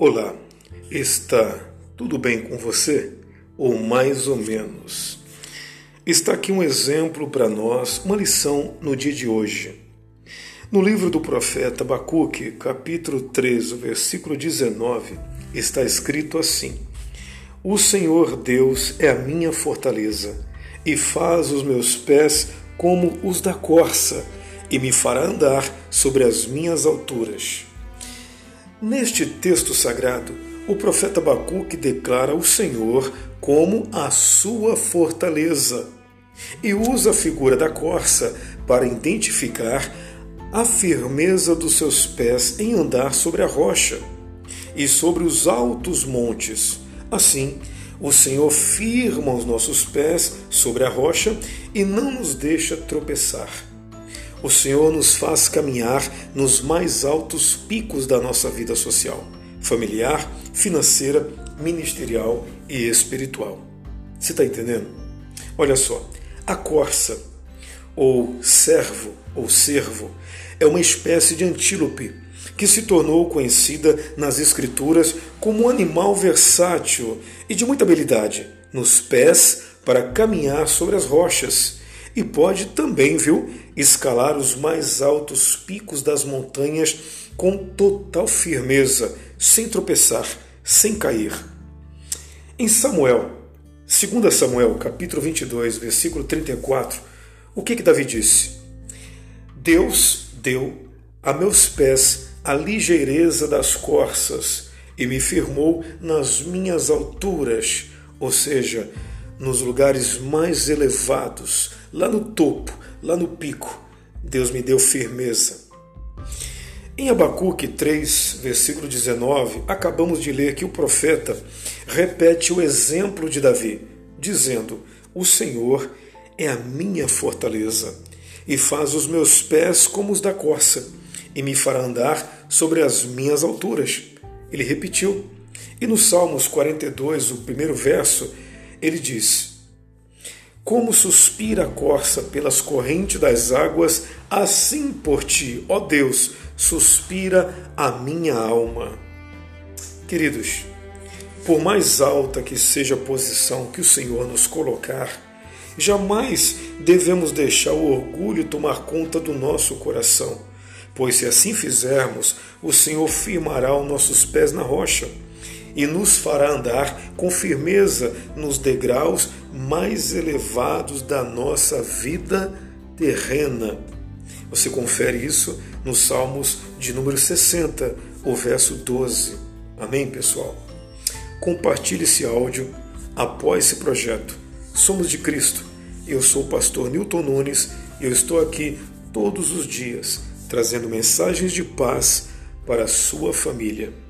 Olá, está tudo bem com você? Ou mais ou menos? Está aqui um exemplo para nós, uma lição no dia de hoje. No livro do profeta Abacuque, capítulo 13, versículo 19, está escrito assim: O Senhor Deus é a minha fortaleza e faz os meus pés como os da corça e me fará andar sobre as minhas alturas. Neste texto sagrado, o profeta Abacuque declara o Senhor como a sua fortaleza e usa a figura da corça para identificar a firmeza dos seus pés em andar sobre a rocha e sobre os altos montes. Assim, o Senhor firma os nossos pés sobre a rocha e não nos deixa tropeçar. O Senhor nos faz caminhar nos mais altos picos da nossa vida social, familiar, financeira, ministerial e espiritual. Você está entendendo? Olha só, a corça, ou servo, ou servo, é uma espécie de antílope que se tornou conhecida nas Escrituras como um animal versátil e de muita habilidade nos pés para caminhar sobre as rochas e pode também, viu, escalar os mais altos picos das montanhas com total firmeza, sem tropeçar, sem cair. Em Samuel, 2 Samuel, capítulo 22, versículo 34, o que que Davi disse? Deus deu a meus pés a ligeireza das corças e me firmou nas minhas alturas, ou seja, nos lugares mais elevados, lá no topo, lá no pico. Deus me deu firmeza. Em Abacuque 3, versículo 19, acabamos de ler que o profeta repete o exemplo de Davi, dizendo: O Senhor é a minha fortaleza e faz os meus pés como os da corça e me fará andar sobre as minhas alturas. Ele repetiu. E no Salmos 42, o primeiro verso, ele diz: Como suspira a corça pelas correntes das águas, assim por ti, ó Deus, suspira a minha alma. Queridos, por mais alta que seja a posição que o Senhor nos colocar, jamais devemos deixar o orgulho tomar conta do nosso coração, pois se assim fizermos, o Senhor firmará os nossos pés na rocha e nos fará andar com firmeza nos degraus mais elevados da nossa vida terrena. Você confere isso nos Salmos de número 60, o verso 12. Amém, pessoal? Compartilhe esse áudio, apoie esse projeto. Somos de Cristo. Eu sou o pastor Newton Nunes e eu estou aqui todos os dias trazendo mensagens de paz para a sua família.